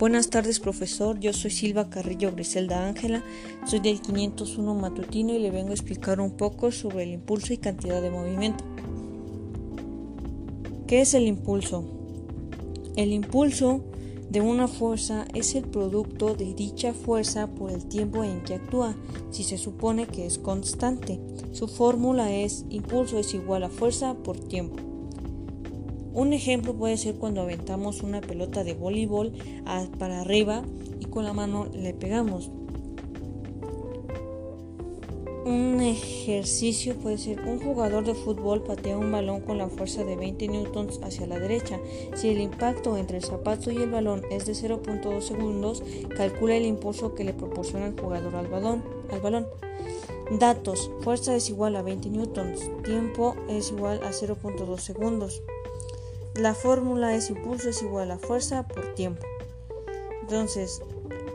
Buenas tardes, profesor. Yo soy Silva Carrillo Griselda Ángela. Soy del 501 matutino y le vengo a explicar un poco sobre el impulso y cantidad de movimiento. ¿Qué es el impulso? El impulso de una fuerza es el producto de dicha fuerza por el tiempo en que actúa, si se supone que es constante. Su fórmula es impulso es igual a fuerza por tiempo. Un ejemplo puede ser cuando aventamos una pelota de voleibol para arriba y con la mano le pegamos. Un ejercicio puede ser un jugador de fútbol patea un balón con la fuerza de 20 newtons hacia la derecha. Si el impacto entre el zapato y el balón es de 0.2 segundos, calcula el impulso que le proporciona el jugador al balón. Al balón. Datos. Fuerza es igual a 20 newtons. Tiempo es igual a 0.2 segundos. La fórmula es impulso es igual a fuerza por tiempo. Entonces,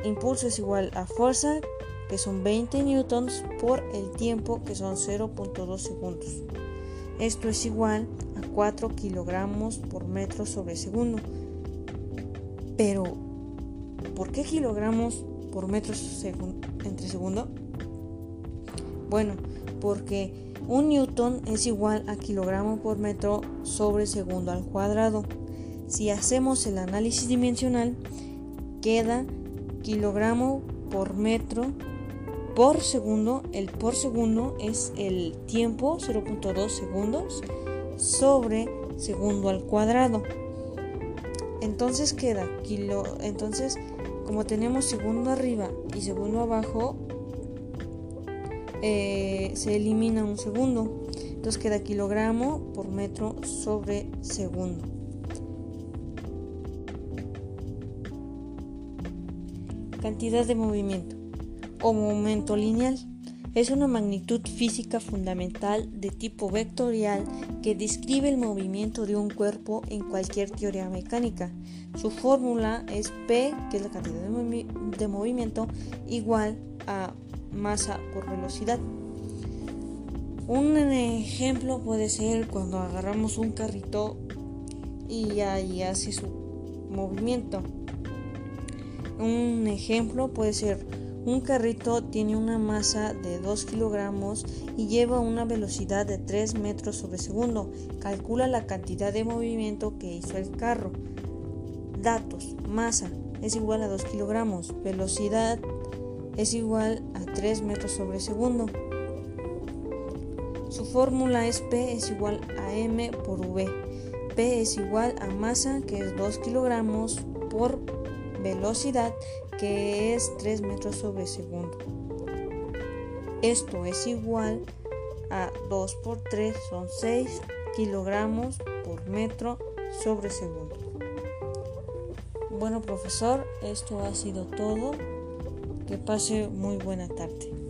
impulso es igual a fuerza, que son 20 newtons, por el tiempo, que son 0.2 segundos. Esto es igual a 4 kilogramos por metro sobre segundo. Pero, ¿por qué kilogramos por metro entre segundo? Bueno, porque un newton es igual a kilogramo por metro sobre segundo al cuadrado. Si hacemos el análisis dimensional, queda kilogramo por metro por segundo. El por segundo es el tiempo, 0.2 segundos, sobre segundo al cuadrado. Entonces queda kilo. Entonces, como tenemos segundo arriba y segundo abajo, eh, se elimina un segundo. Entonces queda kilogramo por metro sobre segundo. Cantidad de movimiento o momento lineal. Es una magnitud física fundamental de tipo vectorial que describe el movimiento de un cuerpo en cualquier teoría mecánica. Su fórmula es P, que es la cantidad de, de movimiento, igual a masa por velocidad. Un ejemplo puede ser cuando agarramos un carrito y ahí hace su movimiento. Un ejemplo puede ser un carrito tiene una masa de 2 kilogramos y lleva una velocidad de 3 metros sobre segundo. Calcula la cantidad de movimiento que hizo el carro. Datos. Masa es igual a 2 kilogramos. Velocidad es igual a 3 metros sobre segundo. Su fórmula es P es igual a M por V. P es igual a masa que es 2 kilogramos por velocidad que es 3 metros sobre segundo. Esto es igual a 2 por 3 son 6 kilogramos por metro sobre segundo. Bueno profesor, esto ha sido todo. Que pase muy buena tarde.